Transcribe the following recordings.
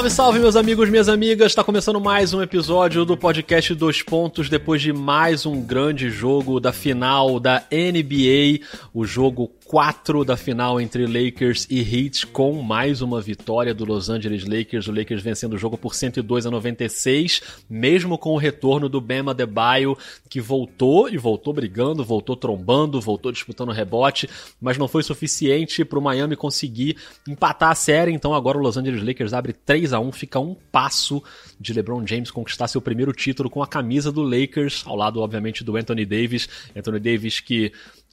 Salve, salve, meus amigos, minhas amigas! Está começando mais um episódio do podcast Dois Pontos, depois de mais um grande jogo da final da NBA, o jogo 4 da final entre Lakers e Heat, com mais uma vitória do Los Angeles Lakers, o Lakers vencendo o jogo por 102 a 96, mesmo com o retorno do Bema Adebayo, que voltou e voltou brigando, voltou trombando, voltou disputando rebote, mas não foi suficiente para o Miami conseguir empatar a série, então agora o Los Angeles Lakers abre 3 a 1 fica um passo de LeBron James conquistar seu primeiro título com a camisa do Lakers, ao lado, obviamente, do Anthony Davis. Anthony Davis que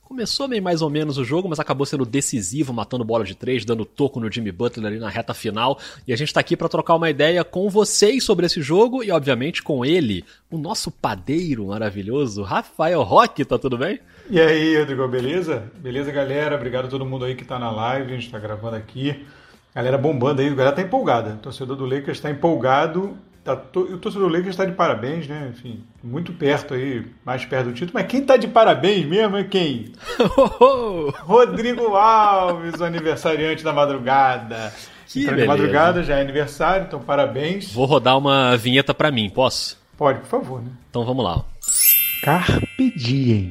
começou meio mais ou menos o jogo, mas acabou sendo decisivo, matando bola de três, dando toco no Jimmy Butler ali na reta final. E a gente tá aqui para trocar uma ideia com vocês sobre esse jogo e, obviamente, com ele, o nosso padeiro maravilhoso, Rafael Roque, tá tudo bem? E aí, Rodrigo, beleza? Beleza, galera? Obrigado a todo mundo aí que tá na live, a gente tá gravando aqui. Galera bombando aí, a galera tá empolgada. O torcedor do Lakers está empolgado. Tá. O torcedor do Lakers está de parabéns, né? Enfim, muito perto aí, mais perto do título. Mas quem tá de parabéns mesmo é quem? Rodrigo Alves, o aniversariante da madrugada. Que então, beleza. de madrugada já é aniversário, então parabéns. Vou rodar uma vinheta para mim, posso? Pode, por favor, né? Então vamos lá. Carpe diem.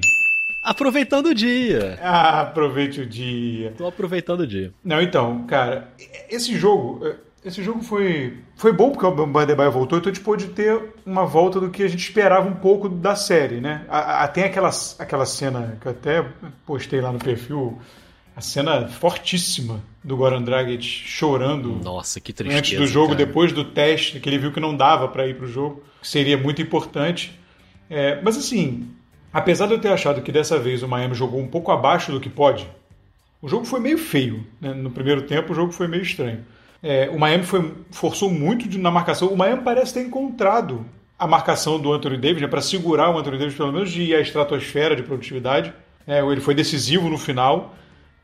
Aproveitando o dia. Ah, aproveite o dia. Tô aproveitando o dia. Não, então, cara, esse jogo, esse jogo foi, foi bom porque o Bandebaio voltou, então a gente pôde ter uma volta do que a gente esperava um pouco da série, né? A, a, tem aquela, aquela cena que eu até postei lá no perfil, a cena fortíssima do Goran Dragic chorando. Nossa, que tristeza. Antes do jogo, cara. depois do teste, que ele viu que não dava para ir pro jogo, que seria muito importante. É, mas assim, apesar de eu ter achado que dessa vez o Miami jogou um pouco abaixo do que pode, o jogo foi meio feio. Né? No primeiro tempo, o jogo foi meio estranho. É, o Miami foi, forçou muito na marcação. O Miami parece ter encontrado a marcação do Anthony Davis né, para segurar o Anthony Davis, pelo menos, de ir à estratosfera de produtividade. É, ele foi decisivo no final,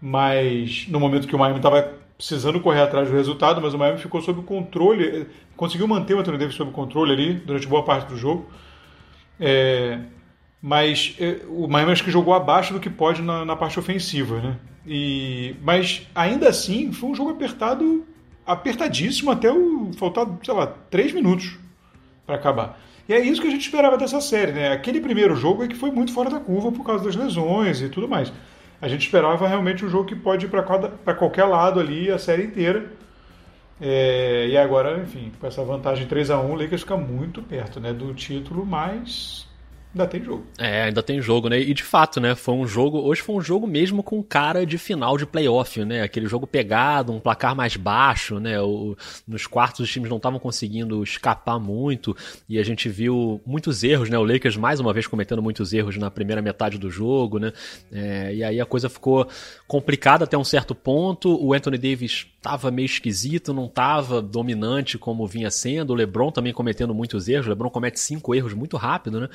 mas no momento que o Miami estava precisando correr atrás do resultado, mas o Miami ficou sob controle, conseguiu manter o Anthony Davis sob controle ali durante boa parte do jogo. É, mas é, o Miami acho que jogou abaixo do que pode na, na parte ofensiva, né? E, mas ainda assim foi um jogo apertado, apertadíssimo até o faltar, sei lá, três minutos para acabar. E é isso que a gente esperava dessa série, né? Aquele primeiro jogo é que foi muito fora da curva por causa das lesões e tudo mais. A gente esperava realmente um jogo que pode ir para qualquer lado ali a série inteira. É, e agora, enfim, com essa vantagem 3 a 1 o Lakers fica muito perto né, do título, mas ainda tem jogo. É, ainda tem jogo, né? E de fato, né? Foi um jogo. Hoje foi um jogo mesmo com cara de final de playoff, né? Aquele jogo pegado, um placar mais baixo, né? O, nos quartos os times não estavam conseguindo escapar muito e a gente viu muitos erros, né? O Lakers mais uma vez cometendo muitos erros na primeira metade do jogo, né? É, e aí a coisa ficou complicada até um certo ponto. O Anthony Davis estava meio esquisito, não estava dominante como vinha sendo. O LeBron também cometendo muitos erros. O LeBron comete cinco erros muito rápido, né?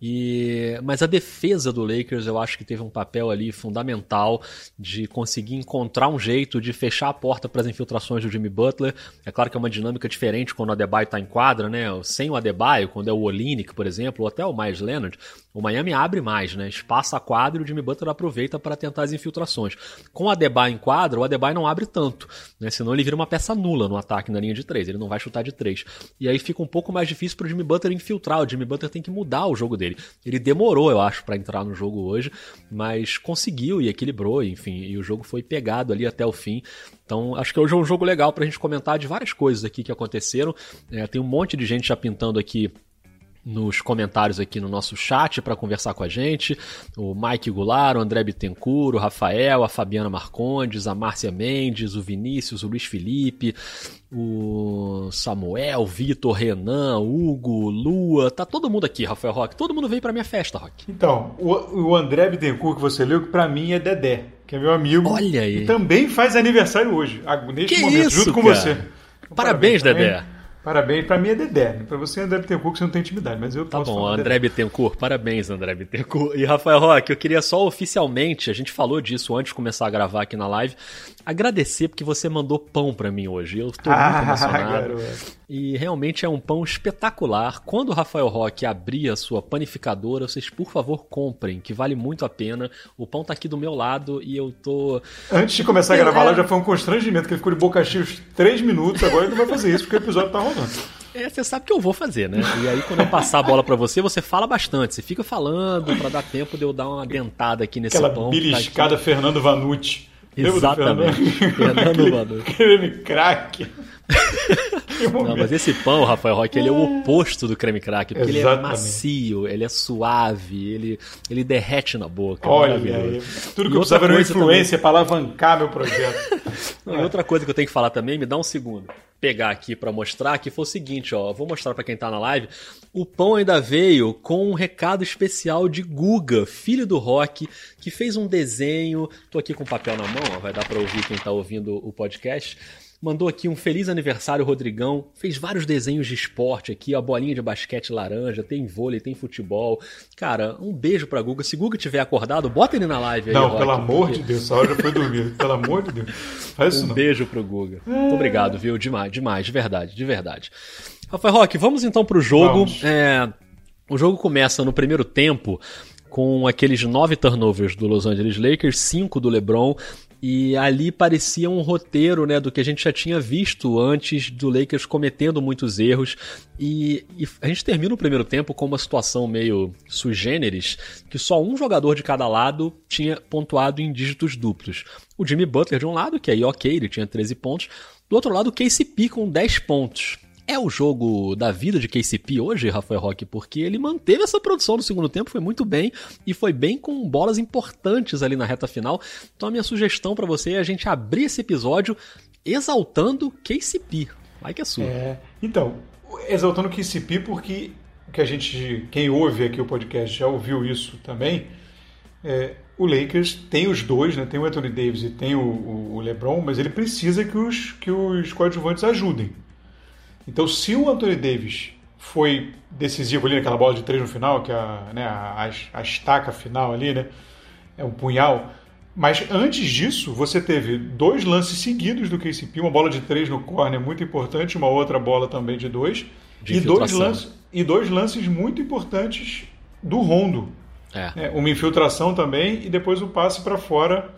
E, mas a defesa do Lakers eu acho que teve um papel ali fundamental de conseguir encontrar um jeito de fechar a porta para as infiltrações do Jimmy Butler. É claro que é uma dinâmica diferente quando o Adebayo está em quadra, né? Sem o Adebayo, quando é o Olinick, por exemplo, ou até o Myers Leonard, o Miami abre mais, né? Espaça a quadra e o Jimmy Butler aproveita para tentar as infiltrações. Com o Adebayo em quadra, o Adebayo não abre tanto, né? Senão ele vira uma peça nula no ataque na linha de três. Ele não vai chutar de três. E aí fica um pouco mais difícil para o Jimmy Butler infiltrar. O Jimmy Butler tem que mudar o jogo dele. Ele demorou, eu acho, para entrar no jogo hoje, mas conseguiu e equilibrou, enfim, e o jogo foi pegado ali até o fim. Então, acho que hoje é um jogo legal pra gente comentar de várias coisas aqui que aconteceram. É, tem um monte de gente já pintando aqui nos comentários aqui no nosso chat para conversar com a gente. O Mike Goulart, o André Bittencourt, o Rafael, a Fabiana Marcondes, a Márcia Mendes, o Vinícius, o Luiz Felipe, o Samuel, Vitor, Renan, Hugo, Lua. Tá todo mundo aqui, Rafael Roque. Todo mundo veio para minha festa, Roque. Então, o, o André Bittencourt que você leu, que para mim é Dedé, que é meu amigo. Olha aí. E também faz aniversário hoje, neste que momento, isso, junto com cara? você. Parabéns, Parabéns também. Dedé. Parabéns, pra mim é Dedé. Pra você, André Bittencourt, que você não tem intimidade, mas eu Tá posso bom, falar André Bittencourt, parabéns, André Bittencourt. E Rafael Roque, eu queria só oficialmente, a gente falou disso antes de começar a gravar aqui na live, agradecer porque você mandou pão pra mim hoje. Eu tô muito Ah, emocionado. garoto. E realmente é um pão espetacular. Quando o Rafael Roque abrir a sua panificadora, vocês por favor comprem, que vale muito a pena. O pão tá aqui do meu lado e eu tô. Antes de começar a gravar é... lá, já foi um constrangimento, que ele ficou de boca cheia uns 3 minutos, agora ele não vai fazer isso porque o episódio tá rolando. É, você sabe que eu vou fazer, né? E aí, quando eu passar a bola para você, você fala bastante. Você fica falando para dar tempo de eu dar uma dentada aqui nesse Aquela pão. Aquela beliscada tá Fernando Vanucci. Exatamente. Fernando Vanucci. Creme crack. Não, mas esse pão, Rafael Roque, ele é o oposto do creme crack, porque Exatamente. ele é macio, ele é suave, ele, ele derrete na boca. Olha, aí, tudo que eu precisava era uma influência para alavancar meu projeto. Não, é. E outra coisa que eu tenho que falar também, me dá um segundo pegar aqui para mostrar, que foi o seguinte, ó, vou mostrar para quem tá na live. O pão ainda veio com um recado especial de Guga, filho do Rock, que fez um desenho. Tô aqui com papel na mão, ó, vai dar para ouvir quem tá ouvindo o podcast mandou aqui um feliz aniversário, Rodrigão. Fez vários desenhos de esporte aqui, a bolinha de basquete laranja, tem vôlei, tem futebol. Cara, um beijo pra Guga. Se Guga tiver acordado, bota ele na live aí. Não, Rock, pelo amor porque... de Deus, a hora já foi dormir. pelo amor de Deus. Faz isso um não. beijo pro Guga. Muito obrigado, viu? Demais, demais, de verdade, de verdade. Rafael Roque, vamos então pro jogo. É, o jogo começa no primeiro tempo com aqueles nove turnovers do Los Angeles Lakers, cinco do LeBron e ali parecia um roteiro né, do que a gente já tinha visto antes do Lakers cometendo muitos erros. E, e, a gente termina o primeiro tempo com uma situação meio sui generis, que só um jogador de cada lado tinha pontuado em dígitos duplos. O Jimmy Butler de um lado, que aí ok, ele tinha 13 pontos. Do outro lado, o KCP com 10 pontos é o jogo da vida de KCP hoje, Rafael Roque, porque ele manteve essa produção no segundo tempo, foi muito bem e foi bem com bolas importantes ali na reta final. Então a minha sugestão para você é a gente abrir esse episódio exaltando KCP. Vai que é sua. É, então, exaltando KCP porque que a gente, quem ouve aqui o podcast já ouviu isso também. É, o Lakers tem os dois, né? Tem o Anthony Davis e tem o, o, LeBron, mas ele precisa que os que os coadjuvantes ajudem. Então, se o Anthony Davis foi decisivo ali naquela bola de três no final, que é a, né, a, a estaca final ali, né? É um punhal. Mas antes disso, você teve dois lances seguidos do KCP, uma bola de três no corner muito importante, uma outra bola também de dois. De e, dois lances, e dois lances muito importantes do Rondo. É. É, uma infiltração também e depois o passe para fora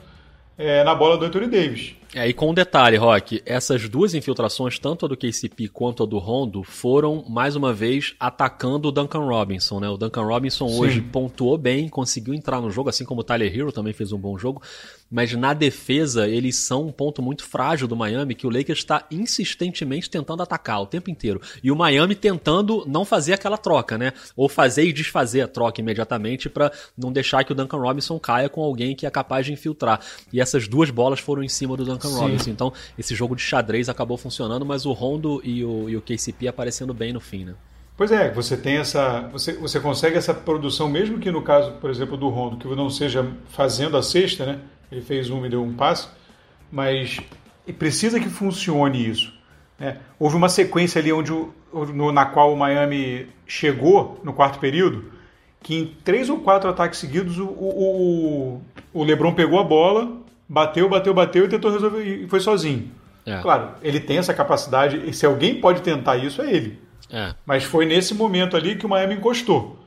é, na bola do Anthony Davis. É, e com um detalhe, Rock, essas duas infiltrações, tanto a do KCP quanto a do Rondo, foram, mais uma vez, atacando o Duncan Robinson, né? O Duncan Robinson Sim. hoje pontuou bem, conseguiu entrar no jogo, assim como o Tyler Hero também fez um bom jogo, mas na defesa eles são um ponto muito frágil do Miami, que o Lakers está insistentemente tentando atacar o tempo inteiro. E o Miami tentando não fazer aquela troca, né? Ou fazer e desfazer a troca imediatamente para não deixar que o Duncan Robinson caia com alguém que é capaz de infiltrar. E essas duas bolas foram em cima do Duncan Duncan Sim. Robinson. Então, esse jogo de xadrez acabou funcionando, mas o Rondo e o, e o KCP aparecendo bem no fim, né? Pois é, você tem essa. Você, você consegue essa produção, mesmo que no caso, por exemplo, do Rondo, que não seja fazendo a sexta, né? Ele fez um e deu um passo, mas precisa que funcione isso. Né? Houve uma sequência ali onde, no, na qual o Miami chegou no quarto período, que em três ou quatro ataques seguidos o, o, o LeBron pegou a bola, bateu, bateu, bateu e tentou resolver e foi sozinho. É. Claro, ele tem essa capacidade, e se alguém pode tentar isso, é ele. É. Mas foi nesse momento ali que o Miami encostou.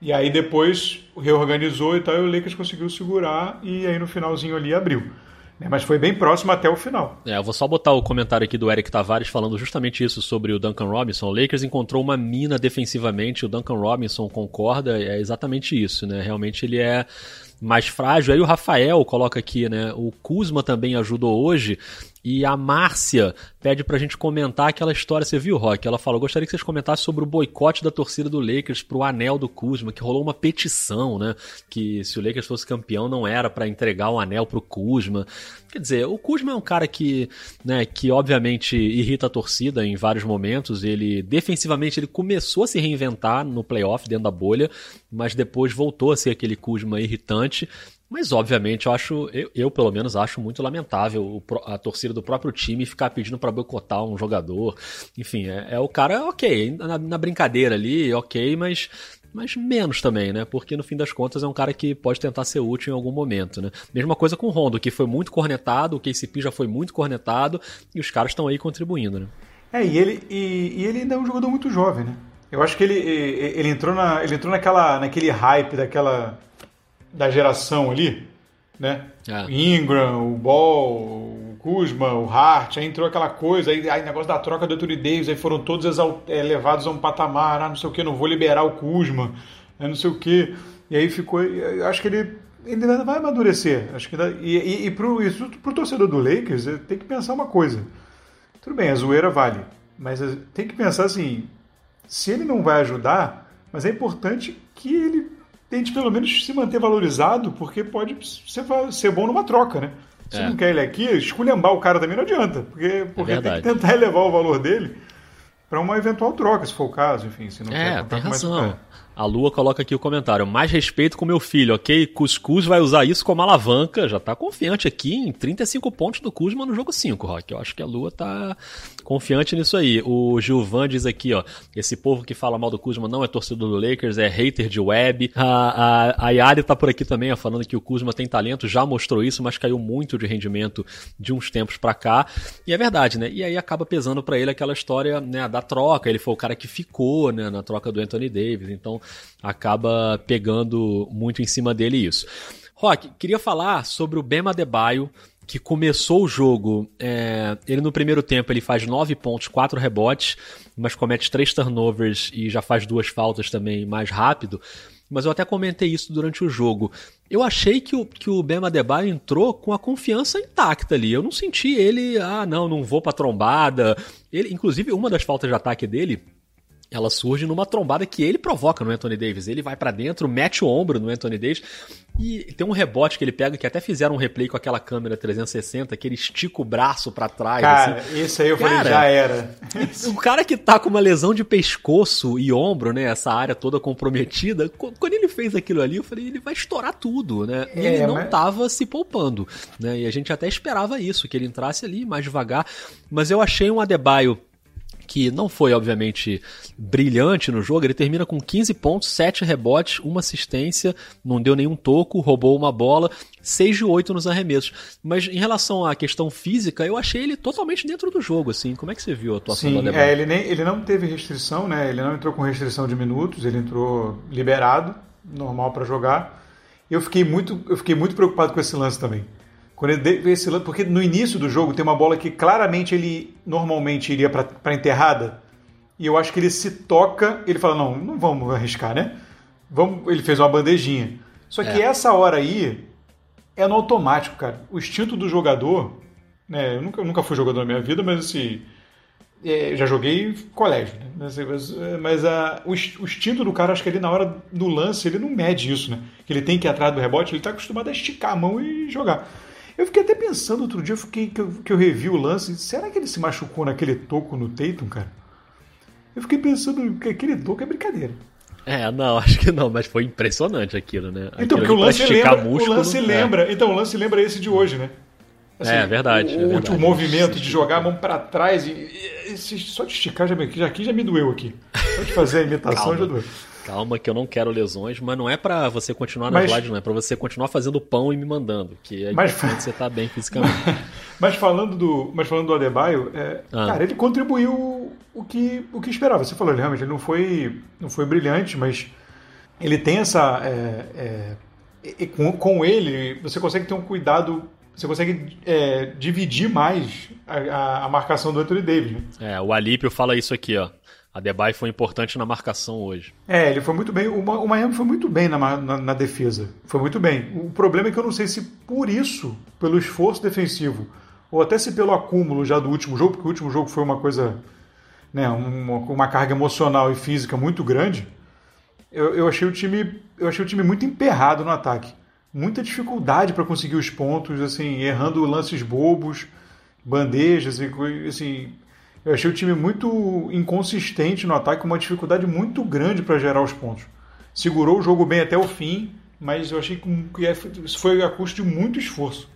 E aí depois reorganizou e tal, e o Lakers conseguiu segurar e aí no finalzinho ali abriu. Né, mas foi bem próximo até o final. É, eu vou só botar o comentário aqui do Eric Tavares falando justamente isso sobre o Duncan Robinson. O Lakers encontrou uma mina defensivamente, o Duncan Robinson concorda, é exatamente isso, né? Realmente ele é mais frágil. Aí o Rafael coloca aqui, né? O Kuzma também ajudou hoje. E a Márcia pede pra gente comentar aquela história. Você viu, Rock? Ela falou: gostaria que vocês comentassem sobre o boicote da torcida do Lakers pro anel do Kuzma, que rolou uma petição, né? Que se o Lakers fosse campeão, não era para entregar o anel pro Kuzma. Quer dizer, o Kuzma é um cara que, né, que obviamente irrita a torcida em vários momentos. Ele, defensivamente, ele começou a se reinventar no playoff dentro da bolha, mas depois voltou a ser aquele Kuzma irritante. Mas, obviamente, eu acho, eu, eu, pelo menos acho muito lamentável a torcida do próprio time ficar pedindo para boicotar um jogador. Enfim, é, é o cara, ok, na, na, brincadeira ali, ok, mas, mas menos também, né? Porque no fim das contas é um cara que pode tentar ser útil em algum momento, né? Mesma coisa com o Rondo, que foi muito cornetado, o KCP já foi muito cornetado e os caras estão aí contribuindo, né? É, e ele, e, e, ele ainda é um jogador muito jovem, né? Eu acho que ele, ele, entrou, na, ele entrou naquela, naquele hype daquela da geração ali, né? É. O Ingram, o Ball, Kuzma, o Hart, aí entrou aquela coisa, aí, aí negócio da troca do Anthony Davis, aí foram todos é, levados a um patamar, ah, não sei o que, não vou liberar o Kuzma, né, não sei o que. E aí ficou, acho que ele ainda vai amadurecer. Acho que e, e, e para o torcedor do Lakers, tem que pensar uma coisa. Tudo bem, a zoeira vale, mas tem que pensar assim, se ele não vai ajudar, mas é importante que ele tente pelo menos se manter valorizado, porque pode ser, ser bom numa troca, né? Se é. não quer ele aqui, esculhambar o cara também não adianta, porque, porque é tem que tentar elevar o valor dele para uma eventual troca, se for o caso, enfim, se não é, quer tem razão. A Lua coloca aqui o comentário. Mais respeito com meu filho, ok? Cuscuz vai usar isso como alavanca. Já tá confiante aqui em 35 pontos do Kuzma no jogo 5, Rock. Eu acho que a Lua tá confiante nisso aí. O Gilvan diz aqui, ó. Esse povo que fala mal do Kuzma não é torcedor do Lakers, é hater de web. A, a, a Yari tá por aqui também, ó, falando que o Kuzma tem talento, já mostrou isso, mas caiu muito de rendimento de uns tempos para cá. E é verdade, né? E aí acaba pesando para ele aquela história né, da troca. Ele foi o cara que ficou né, na troca do Anthony Davis. Então acaba pegando muito em cima dele isso. Rock, queria falar sobre o Bema Adebayo, que começou o jogo. É, ele no primeiro tempo ele faz 9 pontos, 4 rebotes, mas comete 3 turnovers e já faz duas faltas também mais rápido. Mas eu até comentei isso durante o jogo. Eu achei que o, que o Bema Adebayo entrou com a confiança intacta ali. Eu não senti ele, ah, não, não vou pra trombada. Ele, inclusive, uma das faltas de ataque dele ela surge numa trombada que ele provoca no Anthony Davis. Ele vai para dentro, mete o ombro no Anthony Davis e tem um rebote que ele pega que até fizeram um replay com aquela câmera 360 que ele estica o braço para trás. Cara, assim. esse aí eu cara, falei, já era. o cara que tá com uma lesão de pescoço e ombro, né, essa área toda comprometida, quando ele fez aquilo ali, eu falei, ele vai estourar tudo, né? E é, ele não mas... tava se poupando, né? E a gente até esperava isso, que ele entrasse ali mais devagar, mas eu achei um Adebayo que não foi, obviamente, brilhante no jogo. Ele termina com 15 pontos, 7 rebotes, uma assistência, não deu nenhum toco, roubou uma bola, 6 de 8 nos arremessos. Mas em relação à questão física, eu achei ele totalmente dentro do jogo, assim. Como é que você viu a atuação Sim, do É, ele, nem, ele não teve restrição, né? Ele não entrou com restrição de minutos, ele entrou liberado, normal para jogar. Eu fiquei muito, eu fiquei muito preocupado com esse lance também. Quando ele esse lance, porque no início do jogo tem uma bola que claramente ele normalmente iria para enterrada. E eu acho que ele se toca, ele fala: "Não, não vamos arriscar, né?" Vamos, ele fez uma bandejinha. Só que é. essa hora aí é no automático, cara. O instinto do jogador, né? Eu nunca, eu nunca fui jogador na minha vida, mas assim, é, já joguei colégio, né? Mas, mas, mas a, o, o, instinto do cara, acho que ele na hora do lance, ele não mede isso, né? Que ele tem que ir atrás do rebote, ele está acostumado a esticar a mão e jogar. Eu fiquei até pensando outro dia, eu fiquei, que, eu, que eu revi o lance, será que ele se machucou naquele toco no Tatum, cara? Eu fiquei pensando que aquele toco é brincadeira. É, não, acho que não, mas foi impressionante aquilo, né? Então, porque o lance, lembra, músculo, o lance lembra. É. Então, o lance lembra esse de hoje, né? Assim, é, verdade, o, é verdade. O movimento de jogar a mão para trás e, e, só de esticar já, já, aqui já me doeu aqui. Só de fazer a imitação já doeu. Calma que eu não quero lesões, mas não é para você continuar nas mas, não. É para você continuar fazendo pão e me mandando, que é mas, você tá bem fisicamente. Mas falando do, mas falando do Adebayo, é, ah. cara, ele contribuiu o que, o que esperava. Você falou, ele realmente ele não foi, não foi brilhante, mas ele tem essa... É, é, com, com ele, você consegue ter um cuidado você consegue é, dividir mais a, a, marcação do Anthony Davis. Né? É, o Alípio fala isso aqui, ó. A Debye foi importante na marcação hoje. É, ele foi muito bem. O Miami foi muito bem na, na, na, defesa. Foi muito bem. O problema é que eu não sei se por isso, pelo esforço defensivo, ou até se pelo acúmulo já do último jogo, porque o último jogo foi uma coisa. Né, uma, uma carga emocional e física muito grande. Eu, eu, achei o time, eu achei o time muito emperrado no ataque. Muita dificuldade para conseguir os pontos, assim, errando lances bobos, bandejas, assim, eu achei o time muito inconsistente no ataque, uma dificuldade muito grande para gerar os pontos. Segurou o jogo bem até o fim, mas eu achei que é, isso foi a custo de muito esforço.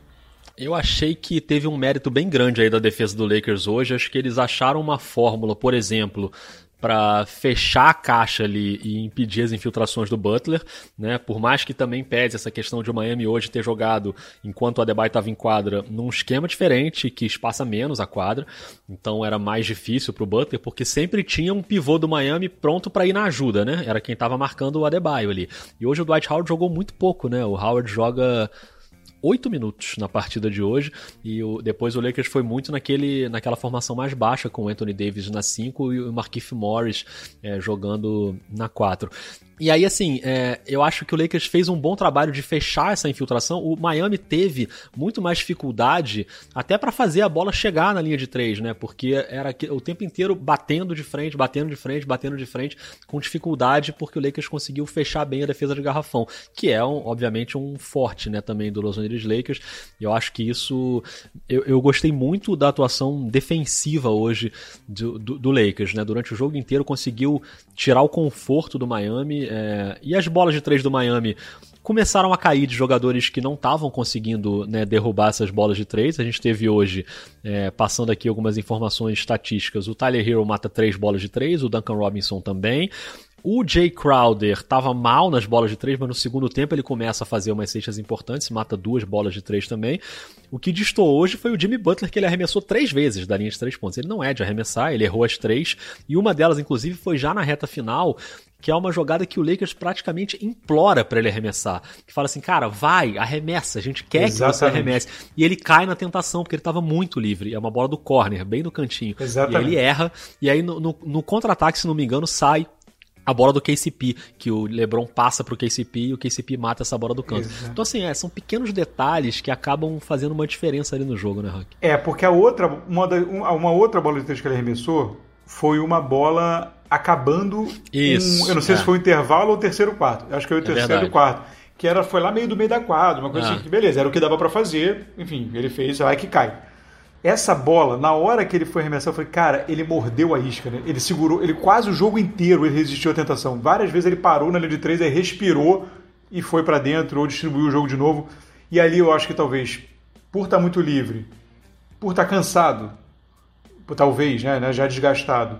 Eu achei que teve um mérito bem grande aí da defesa do Lakers hoje. Acho que eles acharam uma fórmula, por exemplo, para fechar a caixa ali e impedir as infiltrações do Butler, né? Por mais que também pese essa questão de o Miami hoje ter jogado enquanto o Adebayo estava em quadra num esquema diferente que espaça menos a quadra, então era mais difícil para o Butler porque sempre tinha um pivô do Miami pronto para ir na ajuda, né? Era quem estava marcando o Adebayo ali. E hoje o Dwight Howard jogou muito pouco, né? O Howard joga 8 minutos na partida de hoje e o, depois o Lakers foi muito naquele, naquela formação mais baixa com o Anthony Davis na 5 e o Markif Morris é, jogando na 4. E aí, assim, é, eu acho que o Lakers fez um bom trabalho de fechar essa infiltração. O Miami teve muito mais dificuldade até para fazer a bola chegar na linha de três, né? Porque era o tempo inteiro batendo de frente, batendo de frente, batendo de frente, com dificuldade, porque o Lakers conseguiu fechar bem a defesa de garrafão, que é, um, obviamente, um forte, né, também do Los Angeles Lakers. Eu acho que isso. Eu, eu gostei muito da atuação defensiva hoje do, do, do Lakers, né? Durante o jogo inteiro conseguiu tirar o conforto do Miami é, e as bolas de três do Miami começaram a cair de jogadores que não estavam conseguindo né, derrubar essas bolas de três. A gente teve hoje, é, passando aqui algumas informações estatísticas, o Tyler Hero mata três bolas de três, o Duncan Robinson também. O Jay Crowder estava mal nas bolas de três, mas no segundo tempo ele começa a fazer umas cestas importantes, mata duas bolas de três também. O que distou hoje foi o Jimmy Butler, que ele arremessou três vezes da linha de três pontos. Ele não é de arremessar, ele errou as três, e uma delas, inclusive, foi já na reta final, que é uma jogada que o Lakers praticamente implora para ele arremessar. Que fala assim, cara, vai, arremessa, a gente quer Exatamente. que você arremesse. E ele cai na tentação, porque ele estava muito livre. É uma bola do corner, bem no cantinho. Exatamente. E ele erra, e aí no, no, no contra-ataque, se não me engano, sai a bola do KCP, que o LeBron passa pro KCP e o KCP mata essa bola do canto. Exato. Então, assim, é, são pequenos detalhes que acabam fazendo uma diferença ali no jogo, né, Rock? É, porque a outra, uma, uma outra bola de três que ele arremessou foi uma bola acabando. Isso. Um, eu não sei é. se foi o intervalo ou o terceiro quarto. Acho que foi o é terceiro é quarto. Que era, foi lá meio do meio da quadra, uma coisa ah. assim que, beleza, era o que dava para fazer. Enfim, ele fez, vai que cai. Essa bola, na hora que ele foi arremessar, eu falei, cara, ele mordeu a isca, né? Ele segurou, ele quase o jogo inteiro ele resistiu à tentação. Várias vezes ele parou na linha de três, aí respirou e foi para dentro ou distribuiu o jogo de novo. E ali eu acho que talvez, por estar tá muito livre, por estar tá cansado, por, talvez, né, né, já desgastado,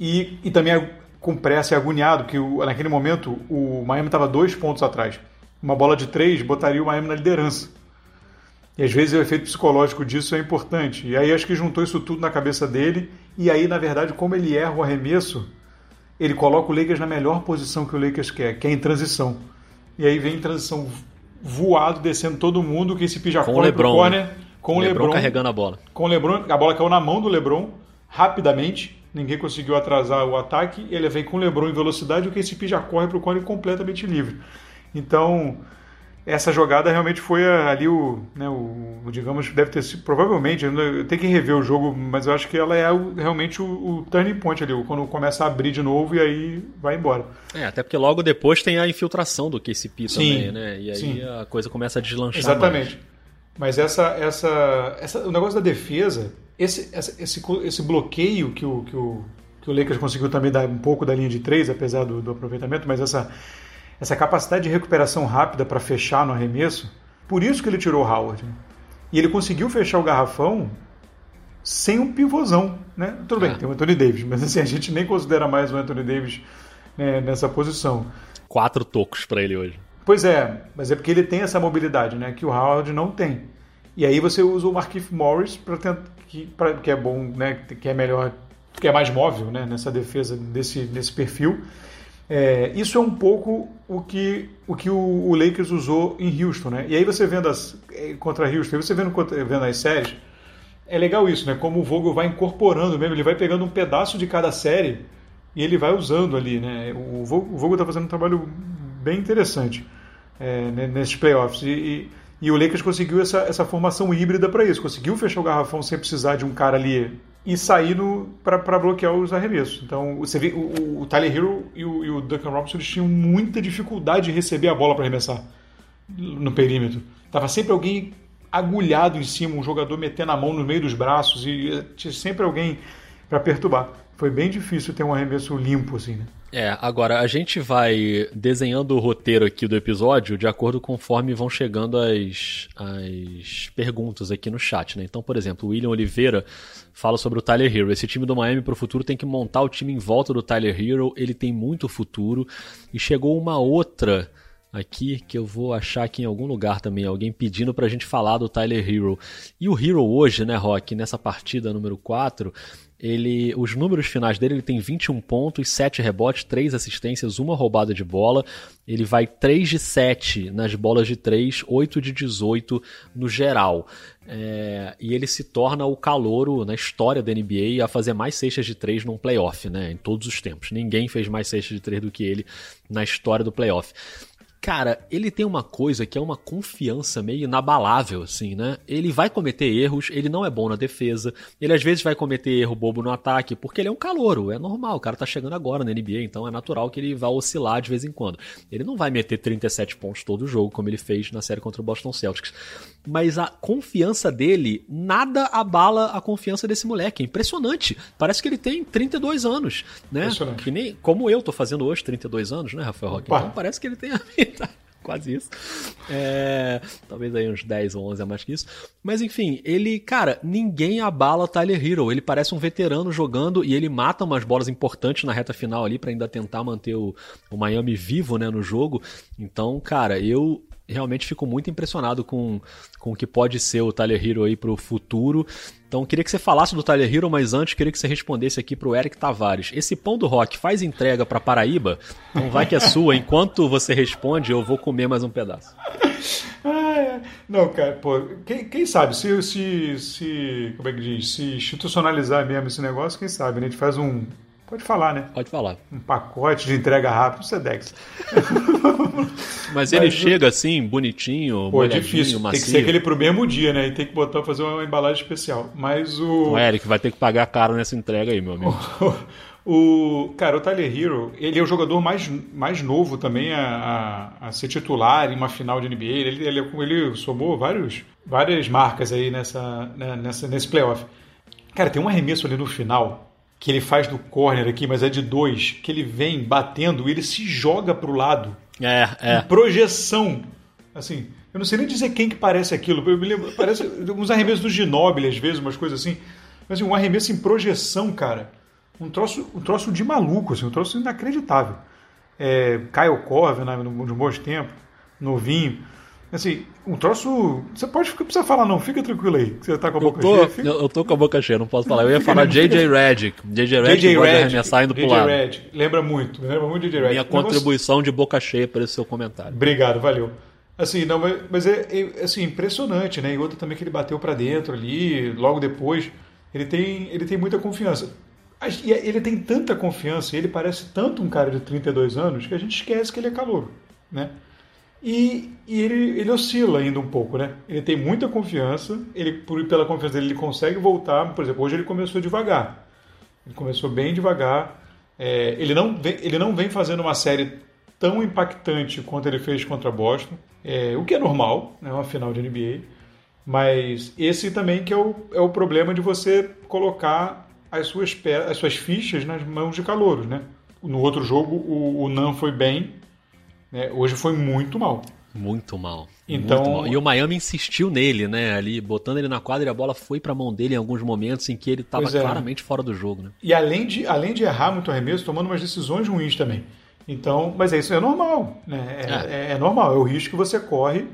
e, e também com pressa e agoniado, que naquele momento o Miami estava dois pontos atrás. Uma bola de três botaria o Miami na liderança. E às vezes o efeito psicológico disso é importante. E aí acho que juntou isso tudo na cabeça dele. E aí, na verdade, como ele erra o arremesso, ele coloca o Lakers na melhor posição que o Lakers quer, que é em transição. E aí vem em transição voado, descendo todo mundo, que esse já com corre o Lebron, corner, né? com o Lebron, Lebron carregando a bola. Com o Lebron, a bola caiu na mão do Lebron rapidamente. Ninguém conseguiu atrasar o ataque. Ele vem com o Lebron em velocidade o KCP já corre para o corner completamente livre. Então, essa jogada realmente foi ali o, né, o, digamos, deve ter sido, provavelmente, eu tenho que rever o jogo, mas eu acho que ela é o, realmente o, o, turning point ali, quando começa a abrir de novo e aí vai embora. É, até porque logo depois tem a infiltração do KCP sim, também, né? E aí sim. a coisa começa a deslanchar. Exatamente. Mais. Mas essa, essa, essa, o negócio da defesa, esse, esse, esse bloqueio que o, que o, que o Lakers conseguiu também dar um pouco da linha de três, apesar do, do aproveitamento, mas essa essa capacidade de recuperação rápida para fechar no arremesso, por isso que ele tirou o Howard. Né? E ele conseguiu fechar o garrafão sem um pivôzão, né? Tudo é. bem, tem o Anthony Davis, mas assim, a gente nem considera mais o Anthony Davis né, nessa posição. Quatro tocos para ele hoje. Pois é, mas é porque ele tem essa mobilidade, né? Que o Howard não tem. E aí você usa o Markif Morris para tentar que, pra, que é bom, né? Que é melhor, que é mais móvel, né? Nessa defesa desse, desse perfil. É, isso é um pouco o que o, que o, o, Lakers usou em Houston, né? E aí você vendo as é, contra Houston, você vendo, vendo as séries, é legal isso, né? Como o Vogel vai incorporando mesmo, ele vai pegando um pedaço de cada série e ele vai usando ali, né? O Vogel está fazendo um trabalho bem interessante é, nesses playoffs e, e, e, o Lakers conseguiu essa, essa formação híbrida para isso, conseguiu fechar o garrafão sem precisar de um cara ali e sair para bloquear os arremessos. Então, você vê, o, o Tyler Hero e o, e o, Duncan Robinson eles tinham muita dificuldade de receber a bola para arremessar no perímetro. Tava sempre alguém agulhado em cima, um jogador metendo a mão no meio dos braços e tinha sempre alguém para perturbar. Foi bem difícil ter um arremesso limpo assim, né? É, agora a gente vai desenhando o roteiro aqui do episódio de acordo conforme vão chegando as, as perguntas aqui no chat, né? Então, por exemplo, o William Oliveira fala sobre o Tyler Hero. Esse time do Miami pro futuro tem que montar o time em volta do Tyler Hero, ele tem muito futuro. E chegou uma outra aqui que eu vou achar aqui em algum lugar também, alguém pedindo pra gente falar do Tyler Hero. E o Hero hoje, né, Rock, nessa partida número 4, ele, os números finais dele, ele tem 21 pontos, 7 rebotes, 3 assistências, uma roubada de bola. Ele vai 3 de 7 nas bolas de 3, 8 de 18 no geral. É, e ele se torna o calouro na história da NBA a fazer mais cestas de 3 num playoff, né? Em todos os tempos. Ninguém fez mais cestas de 3 do que ele na história do playoff. Cara, ele tem uma coisa que é uma confiança meio inabalável, assim, né? Ele vai cometer erros, ele não é bom na defesa, ele às vezes vai cometer erro bobo no ataque, porque ele é um calouro, é normal, o cara tá chegando agora na NBA, então é natural que ele vá oscilar de vez em quando. Ele não vai meter 37 pontos todo jogo, como ele fez na série contra o Boston Celtics. Mas a confiança dele, nada abala a confiança desse moleque. É impressionante. Parece que ele tem 32 anos, né? Que nem, como eu tô fazendo hoje, 32 anos, né, Rafael Roque? Então parece que ele tem a quase isso. É, talvez aí uns 10 ou 11 a mais que isso. Mas enfim, ele, cara, ninguém abala Tyler Hero. Ele parece um veterano jogando e ele mata umas bolas importantes na reta final ali para ainda tentar manter o, o Miami vivo, né, no jogo. Então, cara, eu realmente fico muito impressionado com, com o que pode ser o Tyler Hero aí pro futuro. Então queria que você falasse do Tyler Hero, mas antes queria que você respondesse aqui pro Eric Tavares. Esse pão do rock faz entrega para Paraíba? Não vai que é sua. Enquanto você responde, eu vou comer mais um pedaço. não, cara, pô, quem, quem, sabe, se, se, se, como é que diz, se institucionalizar mesmo esse negócio, quem sabe, né? A gente faz um, Pode falar, né? Pode falar. Um pacote de entrega rápido, Sedex. Mas ele Mas, chega assim, bonitinho, Pô, é difícil. Macio. Tem que ser aquele pro mesmo dia, né? E tem que botar, fazer uma embalagem especial. Mas o... O Eric vai ter que pagar caro nessa entrega aí, meu amigo. o, cara, o Tyler Hero, ele é o jogador mais, mais novo também a, a, a ser titular em uma final de NBA. Ele, ele, ele somou vários, várias marcas aí nessa, né, nessa, nesse playoff. Cara, tem um arremesso ali no final que ele faz do corner aqui, mas é de dois, que ele vem batendo e ele se joga para o lado. É, é. Em projeção. Assim, eu não sei nem dizer quem que parece aquilo. Eu me lembro, parece uns arremessos do Ginobili, às vezes, umas coisas assim. Mas assim, um arremesso em projeção, cara. Um troço, um troço de maluco, assim, um troço inacreditável. É, Kyle Corver, né, no, no bons tempos, novinho. Assim, um troço. Você pode precisa falar, não, fica tranquilo aí. Você tá com a boca tô, cheia. Fica... Eu, tô com a boca cheia, não posso falar. Eu ia falar JJ Redick. JJ Redick pode arremessar indo pro lado. Redick, lembra muito, lembra muito JJ Redick. Minha contribuição negócio... de boca cheia para esse seu comentário. Obrigado, valeu. Assim, não, mas, é, é, assim, impressionante, né? E outra também que ele bateu para dentro ali, logo depois. Ele tem, ele tem muita confiança. E ele tem tanta confiança, ele parece tanto um cara de 32 anos que a gente esquece que ele é calor, né? E, e ele, ele oscila ainda um pouco, né? Ele tem muita confiança, ele por, pela confiança dele ele consegue voltar. Por exemplo, hoje ele começou devagar. Ele começou bem devagar. É, ele, não vem, ele não vem fazendo uma série tão impactante quanto ele fez contra Boston, é, o que é normal, é né, uma final de NBA. Mas esse também que é o, é o problema de você colocar as suas, as suas fichas nas mãos de calouros, né? No outro jogo, o, o Nan foi bem, né? Hoje foi muito mal. Muito mal. Então, muito mal. E o Miami insistiu nele, né? Ali, botando ele na quadra e a bola foi para a mão dele em alguns momentos em que ele estava é. claramente fora do jogo, né? E além de, além de errar muito arremesso, tomando umas decisões ruins também. Então, mas é isso é normal, né? É, é. é, é normal, é o risco que você corre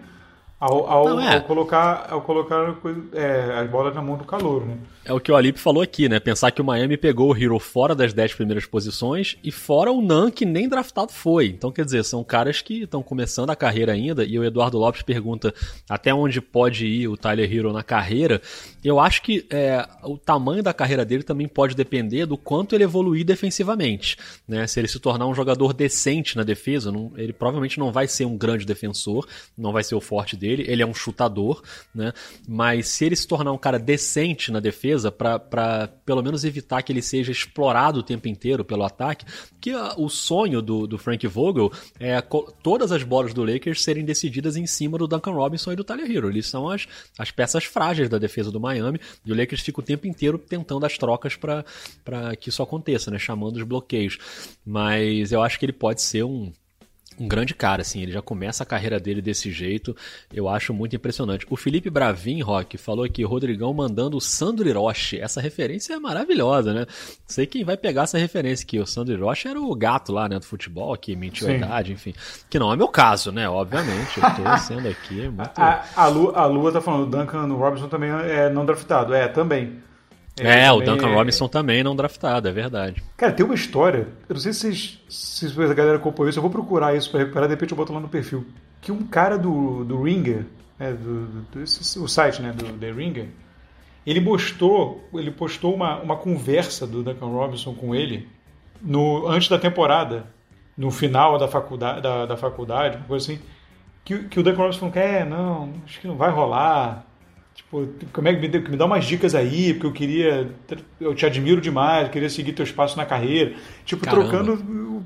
ao, ao, Não, é. ao colocar, ao colocar é, as bolas na mão do calor, né? É o que o Alip falou aqui, né? Pensar que o Miami pegou o Hero fora das 10 primeiras posições e fora o Nan, que nem draftado foi. Então, quer dizer, são caras que estão começando a carreira ainda. E o Eduardo Lopes pergunta até onde pode ir o Tyler Hero na carreira. Eu acho que é, o tamanho da carreira dele também pode depender do quanto ele evoluir defensivamente. Né? Se ele se tornar um jogador decente na defesa, não, ele provavelmente não vai ser um grande defensor, não vai ser o forte dele dele, ele é um chutador, né? Mas se ele se tornar um cara decente na defesa, para pelo menos evitar que ele seja explorado o tempo inteiro pelo ataque, que a, o sonho do, do Frank Vogel é todas as bolas do Lakers serem decididas em cima do Duncan Robinson e do Tyler Hero. Eles são as, as peças frágeis da defesa do Miami e o Lakers fica o tempo inteiro tentando as trocas para que isso aconteça, né? Chamando os bloqueios. Mas eu acho que ele pode ser um um grande cara, assim, ele já começa a carreira dele desse jeito, eu acho muito impressionante. O Felipe Bravin, Rock, falou aqui, Rodrigão mandando o Sandro Hiroshi, essa referência é maravilhosa, né? Sei quem vai pegar essa referência aqui, o Sandro Hiroshi era o gato lá, né, do futebol, que mentiu a idade, enfim, que não é meu caso, né, obviamente, eu tô sendo aqui muito... A, a, Lua, a Lua tá falando, o Duncan Robinson também é não draftado, é, também. É, é o Duncan Robinson também não draftado, é verdade. Cara, tem uma história, eu não sei se, vocês, se a galera acompanhou isso, eu vou procurar isso para recuperar, de repente eu boto lá no perfil. Que um cara do, do Ringer, né, do, do, esse, o site né, do The Ringer, ele postou, ele postou uma, uma conversa do Duncan Robinson com ele no, antes da temporada, no final da faculdade, da, da faculdade, uma coisa assim, que, que o Duncan Robinson falou é, não, acho que não vai rolar, Tipo, como é que me, me dá umas dicas aí, porque eu queria. Eu te admiro demais, queria seguir teu espaço na carreira. Tipo, Caramba. trocando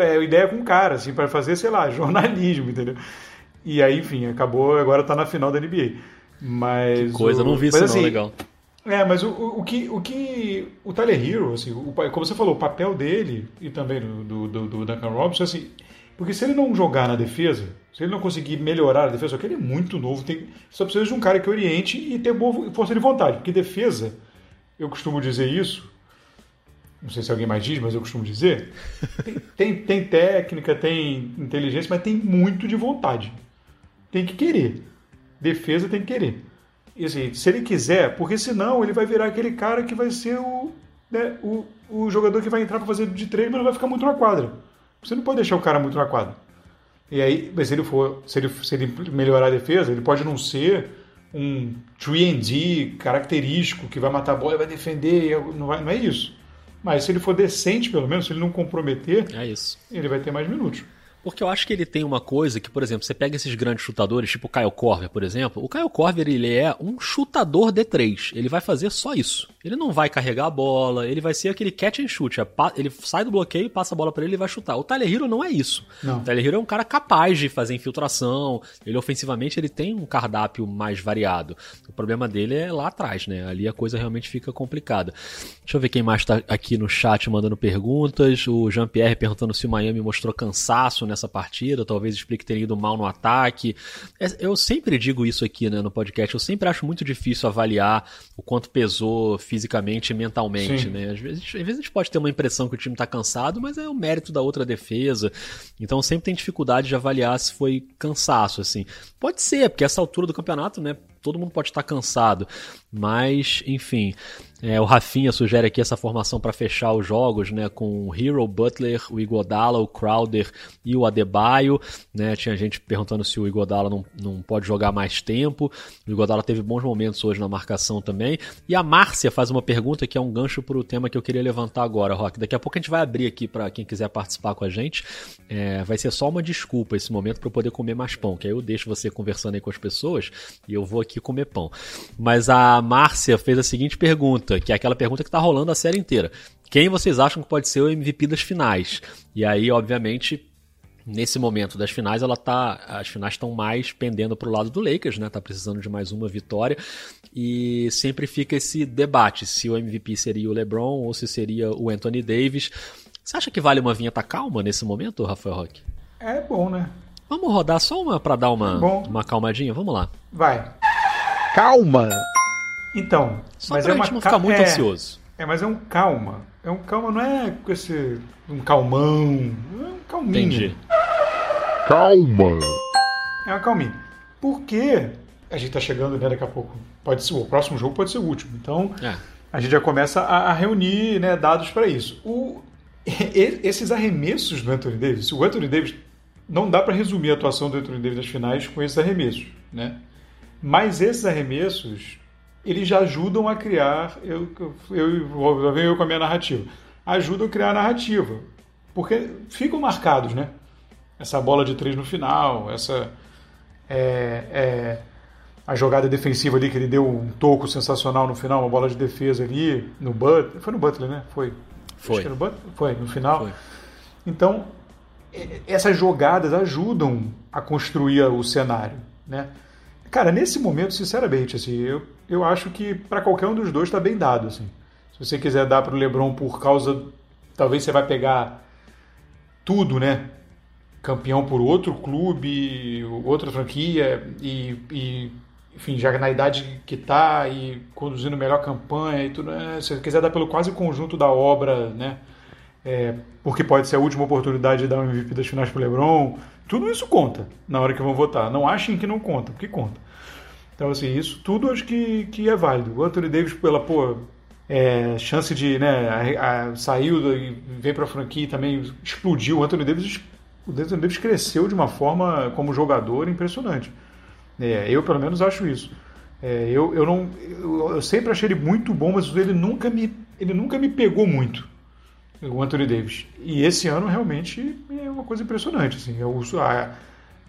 é, ideia com o cara, assim, para fazer, sei lá, jornalismo, entendeu? E aí, enfim, acabou, agora tá na final da NBA. Mas. Que coisa, o, não vi isso, assim, não, legal. É, mas o, o, que, o que. O Tyler Hero, assim, o, como você falou, o papel dele e também do, do, do Duncan Robinson, assim. Porque se ele não jogar na defesa, se ele não conseguir melhorar a defesa, só que ele é muito novo, tem, só precisa de um cara que oriente e ter boa força de vontade. Porque defesa, eu costumo dizer isso, não sei se alguém mais diz, mas eu costumo dizer, tem, tem, tem técnica, tem inteligência, mas tem muito de vontade. Tem que querer. Defesa tem que querer. E assim, se ele quiser, porque senão ele vai virar aquele cara que vai ser o, né, o, o jogador que vai entrar para fazer de treino, mas não vai ficar muito na quadra. Você não pode deixar o cara muito na quadra. E aí, mas se ele for, se ele, se ele melhorar a defesa, ele pode não ser um 3D característico que vai matar a bola e vai defender, não, vai, não é isso. Mas se ele for decente, pelo menos, se ele não comprometer, é isso. ele vai ter mais minutos. Porque eu acho que ele tem uma coisa que, por exemplo, você pega esses grandes chutadores, tipo o Kyle Korver, por exemplo. O Kyle Korver, ele é um chutador D3. Ele vai fazer só isso. Ele não vai carregar a bola, ele vai ser aquele catch and shoot. É ele sai do bloqueio, passa a bola para ele e vai chutar. O Tyler Hero não é isso. Não. O Tyler Hero é um cara capaz de fazer infiltração. Ele ofensivamente ele tem um cardápio mais variado. O problema dele é lá atrás, né? Ali a coisa realmente fica complicada. Deixa eu ver quem mais tá aqui no chat mandando perguntas. O Jean-Pierre perguntando se o Miami mostrou cansaço nessa partida, talvez explique ter ido mal no ataque. É, eu sempre digo isso aqui né, no podcast. Eu sempre acho muito difícil avaliar o quanto pesou fisicamente e mentalmente, Sim. né? Às vezes, às vezes a gente pode ter uma impressão que o time está cansado, mas é o mérito da outra defesa. Então sempre tem dificuldade de avaliar se foi cansaço, assim. Pode ser, porque essa altura do campeonato, né? Todo mundo pode estar cansado. Mas, enfim. É, o Rafinha sugere aqui essa formação para fechar os jogos, né, com o Hero, Butler, o Igodala, o Crowder e o Adebayo, né, tinha gente perguntando se o Igodala não, não pode jogar mais tempo, o Igodala teve bons momentos hoje na marcação também, e a Márcia faz uma pergunta que é um gancho para o tema que eu queria levantar agora, Rock, daqui a pouco a gente vai abrir aqui para quem quiser participar com a gente, é, vai ser só uma desculpa esse momento para eu poder comer mais pão, que aí eu deixo você conversando aí com as pessoas e eu vou aqui comer pão, mas a Márcia fez a seguinte pergunta, pergunta, que é aquela pergunta que está rolando a série inteira. Quem vocês acham que pode ser o MVP das finais? E aí, obviamente, nesse momento das finais, ela tá, as finais estão mais pendendo para o lado do Lakers, né? Tá precisando de mais uma vitória e sempre fica esse debate se o MVP seria o LeBron ou se seria o Anthony Davis. Você acha que vale uma vinheta calma nesse momento, Rafael Roque? É bom, né? Vamos rodar só uma para dar uma, uma calmadinha? Vamos lá. Vai. Calma. Então, Só mas é uma não ficar muito é, ansioso. É, mas é um calma. É um calma, não é com esse um calmão, é um calminho. Entendi. Calma. É uma calminha. Porque a gente tá chegando, né, daqui a pouco. Pode ser o próximo jogo pode ser o último. Então, é. a gente já começa a, a reunir, né, dados para isso. O, esses arremessos do Anthony Davis, o Anthony Davis não dá para resumir a atuação do Anthony Davis nas finais com esses arremessos, né? Mas esses arremessos eles já ajudam a criar, eu, eu, eu, eu com a minha narrativa, ajudam a criar a narrativa, porque ficam marcados, né? Essa bola de três no final, essa É, é, a jogada defensiva ali que ele deu um toco sensacional no final, uma bola de defesa ali no Butler. Foi no Butler, né? Foi. Foi. no Butler? Foi, no final. Foi. Então, essas jogadas ajudam a construir o cenário, né? Cara, nesse momento, sinceramente, assim, eu, eu acho que para qualquer um dos dois está bem dado, assim. Se você quiser dar para o LeBron por causa, talvez você vai pegar tudo, né? Campeão por outro clube, outra franquia e, e enfim, já na idade que está e conduzindo melhor campanha e tudo, né? se você quiser dar pelo quase conjunto da obra, né? É, porque pode ser a última oportunidade de dar um MVP das finais para o LeBron, tudo isso conta na hora que vão votar. Não achem que não conta, porque conta. Então, assim, isso tudo acho que, que é válido. O Anthony Davis, pela pô, é, chance de, né, a, a, saiu e veio para a franquia e também explodiu. O Anthony Davis, o Anthony Davis cresceu de uma forma como jogador impressionante. É, eu, pelo menos, acho isso. É, eu, eu, não, eu, eu, sempre achei ele muito bom, mas ele nunca me, ele nunca me pegou muito, o Anthony Davis. E esse ano realmente é uma coisa impressionante. Assim, eu, a,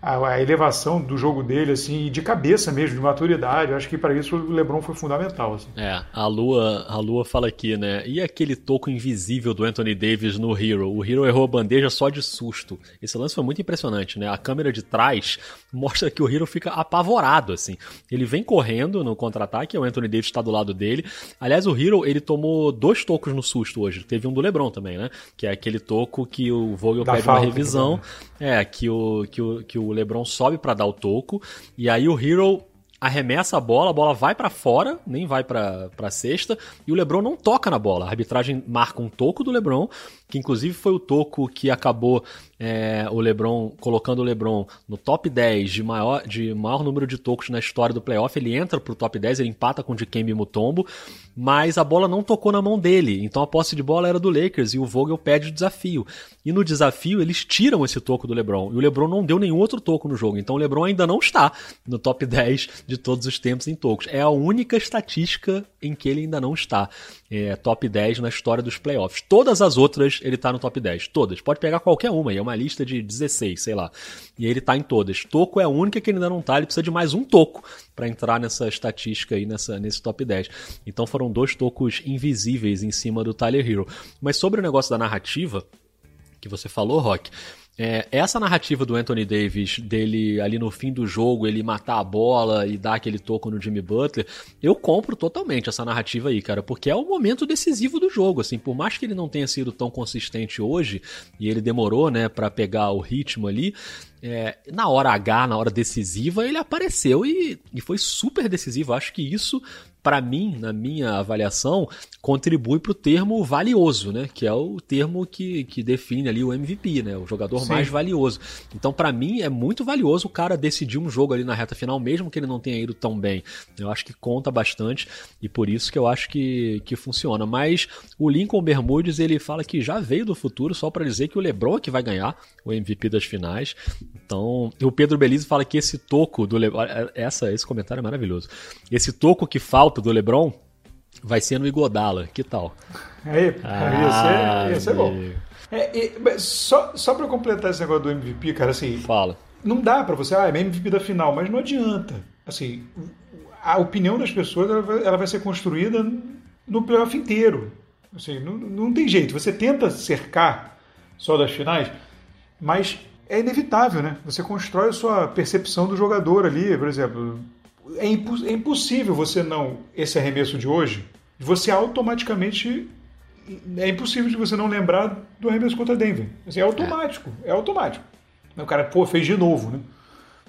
a, a, elevação do jogo dele, assim, de cabeça mesmo, de maturidade. Eu acho que para isso o LeBron foi fundamental. Assim. É, a Lua, a Lua fala aqui, né? E aquele toco invisível do Anthony Davis no Hero? O Hero errou a bandeja só de susto. Esse lance foi muito impressionante, né? A câmera de trás mostra que o Hero fica apavorado, assim. Ele vem correndo no contra-ataque, o Anthony Davis está do lado dele. Aliás, o Hero, ele tomou dois tocos no susto hoje. Teve um do LeBron também, né? Que é aquele toco que o Vogel da pede uma revisão. É, que o, que o, que o LeBron sobe para dar o toco. E aí o Hero arremessa a bola, a bola vai para fora, nem vai para cesta, e o LeBron não toca na bola. A arbitragem marca um toco do LeBron, que inclusive foi o toco que acabou é, o LeBron colocando o LeBron no top 10 de maior, de maior número de tocos na história do playoff. Ele entra pro top 10, ele empata com o Dikembe Mutombo, mas a bola não tocou na mão dele. Então a posse de bola era do Lakers e o Vogel pede o desafio. E no desafio eles tiram esse toco do LeBron. E o LeBron não deu nenhum outro toco no jogo. Então o LeBron ainda não está no top 10 de todos os tempos em tocos. É a única estatística em que ele ainda não está. É, top 10 na história dos playoffs. Todas as outras ele está no top 10. Todas. Pode pegar qualquer uma. E é uma lista de 16, sei lá. E ele está em todas. Toco é a única que ele ainda não está. Ele precisa de mais um toco para entrar nessa estatística aí, nessa, nesse top 10. Então foram dois tocos invisíveis em cima do Tyler Hero. Mas sobre o negócio da narrativa que você falou, Rock. É, essa narrativa do Anthony Davis, dele ali no fim do jogo, ele matar a bola e dar aquele toco no Jimmy Butler, eu compro totalmente essa narrativa aí, cara, porque é o momento decisivo do jogo, assim, por mais que ele não tenha sido tão consistente hoje, e ele demorou, né, para pegar o ritmo ali, é, na hora H, na hora decisiva, ele apareceu e, e foi super decisivo. Acho que isso para mim, na minha avaliação, contribui para o termo valioso, né? Que é o termo que, que define ali o MVP, né? O jogador Sim. mais valioso. Então, para mim, é muito valioso o cara decidir um jogo ali na reta final, mesmo que ele não tenha ido tão bem. Eu acho que conta bastante e por isso que eu acho que, que funciona. Mas o Lincoln Bermudes, ele fala que já veio do futuro só para dizer que o LeBron é que vai ganhar o MVP das finais. Então, o Pedro Belize fala que esse toco do LeBron, essa, esse comentário é maravilhoso. Esse toco que falta do LeBron vai ser no Igodala. Que tal? Aí, ah, ia ser, ia ser bom. É, é, só só para completar esse negócio do MVP, cara, assim. Fala. Não dá para você, ah, é MVP da final, mas não adianta. Assim, a opinião das pessoas ela vai, ela vai ser construída no playoff inteiro. Assim, não, não tem jeito. Você tenta cercar só das finais, mas é inevitável, né? Você constrói a sua percepção do jogador ali, por exemplo é, impo é impossível você não, esse arremesso de hoje, você automaticamente. É impossível de você não lembrar do arremesso contra Denver. Assim, é automático, é. é automático. O cara, pô, fez de novo, né?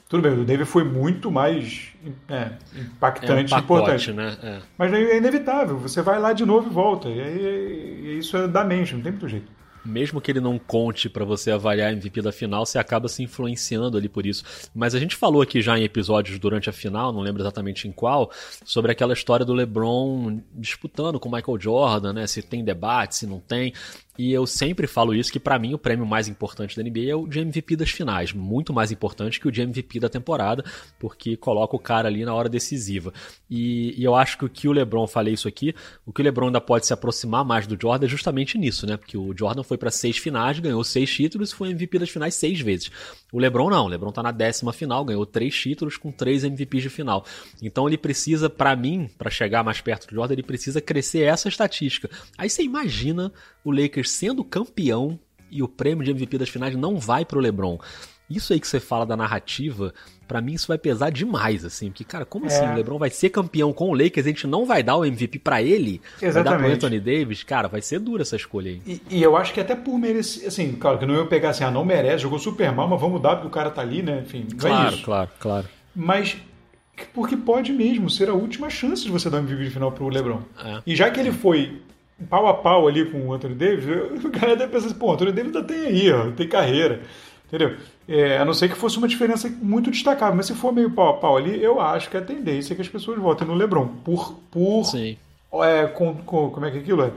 Tudo bem, o Denver foi muito mais é, impactante é um importante. Né? É. Mas é inevitável, você vai lá de novo e volta. E, e, e isso é da mente, não tem muito jeito mesmo que ele não conte para você avaliar a MVP da final, você acaba se influenciando ali por isso. Mas a gente falou aqui já em episódios durante a final, não lembro exatamente em qual, sobre aquela história do LeBron disputando com o Michael Jordan, né? Se tem debate, se não tem. E eu sempre falo isso, que para mim o prêmio mais importante da NBA é o de MVP das finais. Muito mais importante que o de MVP da temporada, porque coloca o cara ali na hora decisiva. E, e eu acho que o que o LeBron, falei isso aqui, o que o LeBron ainda pode se aproximar mais do Jordan é justamente nisso, né? Porque o Jordan foi para seis finais, ganhou seis títulos foi MVP das finais seis vezes. O LeBron não, o LeBron tá na décima final, ganhou três títulos com três MVPs de final. Então ele precisa, para mim, para chegar mais perto do Jordan, ele precisa crescer essa estatística. Aí você imagina o Lakers sendo campeão e o prêmio de MVP das finais não vai pro LeBron. Isso aí que você fala da narrativa, para mim isso vai pesar demais, assim. Porque, cara, como assim? é. assim? O LeBron vai ser campeão com o Lakers, a gente não vai dar o MVP para ele? Exatamente. Vai dar pro Anthony Davis? Cara, vai ser dura essa escolha aí. E, e eu acho que até por merecer, assim, claro que não eu pegar assim, ah, não merece, jogou super mal, mas vamos dar porque o cara tá ali, né? Enfim, claro, é isso. claro, claro. Mas porque pode mesmo ser a última chance de você dar um MVP de final pro LeBron. É. E já que ele foi pau a pau ali com o Anthony Davis, o cara deve pensar assim, pô, o Anthony Davis ainda tem aí, ó, tem carreira. Entendeu? É, a não ser que fosse uma diferença muito destacável, mas se for meio pau a pau ali, eu acho que a tendência é que as pessoas votem no LeBron. Por. por Sim. É, com, com, como é que é aquilo é?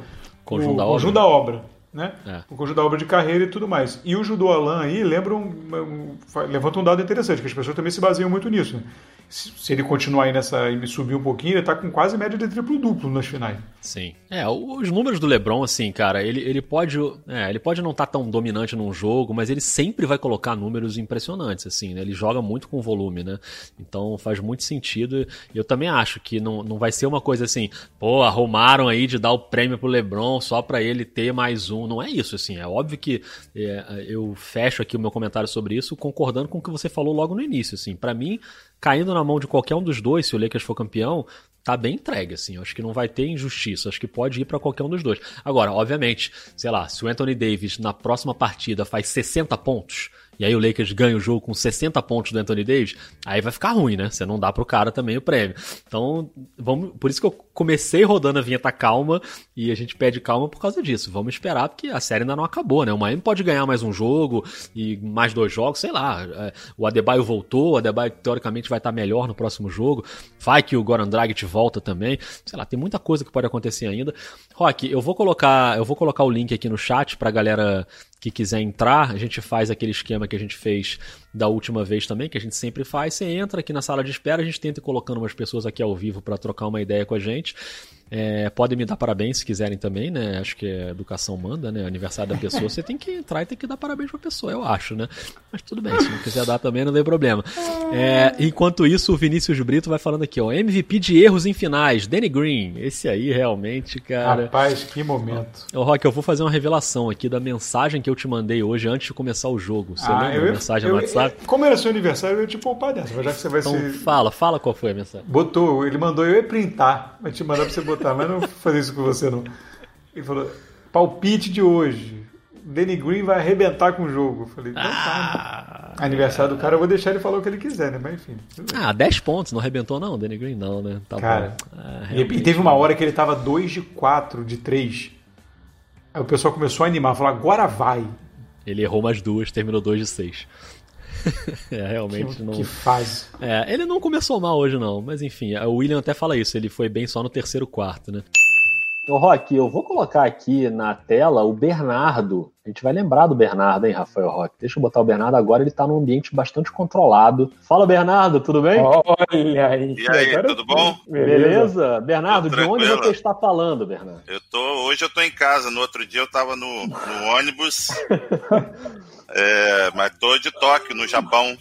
Conjunto da obra. Conjunto da obra. Né? É. O conjunto da obra de carreira e tudo mais. E o Judô Alan aí lembra um, um, levanta um dado interessante, que as pessoas também se baseiam muito nisso. Né? Se ele continuar aí nessa e subir um pouquinho, ele tá com quase média de triplo-duplo nas finais. Sim. É, os números do LeBron, assim, cara, ele, ele pode. É, ele pode não estar tá tão dominante num jogo, mas ele sempre vai colocar números impressionantes, assim, né? Ele joga muito com volume, né? Então faz muito sentido. E eu também acho que não, não vai ser uma coisa assim, pô, arrumaram aí de dar o prêmio pro LeBron só para ele ter mais um. Não é isso, assim. É óbvio que é, eu fecho aqui o meu comentário sobre isso concordando com o que você falou logo no início, assim. para mim, caindo na mão de qualquer um dos dois, se o Lakers for campeão, tá bem entregue, assim. Eu acho que não vai ter injustiça. Acho que pode ir para qualquer um dos dois. Agora, obviamente, sei lá, se o Anthony Davis na próxima partida faz 60 pontos e aí o Lakers ganha o jogo com 60 pontos do Anthony Davis, aí vai ficar ruim, né? Você não dá pro cara também o prêmio. Então, vamos, por isso que eu comecei rodando a vinheta calma e a gente pede calma por causa disso. Vamos esperar porque a série ainda não acabou, né? O Miami pode ganhar mais um jogo e mais dois jogos, sei lá. É, o Adebayo voltou, o Adebayo teoricamente vai estar melhor no próximo jogo. Vai que o Goran Dragic volta também. Sei lá, tem muita coisa que pode acontecer ainda. Rock, eu vou colocar, eu vou colocar o link aqui no chat pra galera que quiser entrar, a gente faz aquele esquema que a gente fez da última vez também, que a gente sempre faz. Você entra aqui na sala de espera, a gente tenta ir colocando umas pessoas aqui ao vivo para trocar uma ideia com a gente. É, podem me dar parabéns se quiserem também, né? Acho que a educação manda, né? Aniversário da pessoa, você tem que entrar e tem que dar parabéns pra pessoa, eu acho, né? Mas tudo bem, se não quiser dar também não tem problema. É, enquanto isso, o Vinícius Brito vai falando aqui, ó. MVP de erros em finais, Danny Green. Esse aí realmente, cara. Rapaz, que momento. Ô, Rock, eu vou fazer uma revelação aqui da mensagem que eu te mandei hoje antes de começar o jogo. Você ah, lembra a mensagem eu, no WhatsApp? Como era seu aniversário, eu ia te poupar dessa, já que você vai então, ser. Fala, fala qual foi a mensagem. Botou, ele mandou eu ia printar, mas te mandar pra você botar, mas não fazer isso com você não. Ele falou: palpite de hoje. Danny Green vai arrebentar com o jogo. Eu falei, então tá. Ah, Aniversário do cara, eu vou deixar ele falar o que ele quiser, né? Mas enfim. Ah, 10 pontos, não arrebentou não, Danny Green não, né? Tá cara, ah, e teve uma hora que ele tava 2 de 4, de 3. Aí o pessoal começou a animar, falou, agora vai. Ele errou mais duas, terminou 2 de 6. é, realmente que, não. Que fase. É, ele não começou mal hoje, não. Mas enfim, o William até fala isso, ele foi bem só no terceiro quarto, né? Ô, Rock, eu vou colocar aqui na tela o Bernardo. A gente vai lembrar do Bernardo, hein, Rafael Rock? Deixa eu botar o Bernardo agora, ele tá num ambiente bastante controlado. Fala, Bernardo, tudo bem? Olha aí. E aí, tudo bom? Beleza? Bernardo, de onde você está falando, Bernardo? Eu tô, hoje eu tô em casa, no outro dia eu tava no, no ônibus. é, mas tô de Tóquio, no Japão.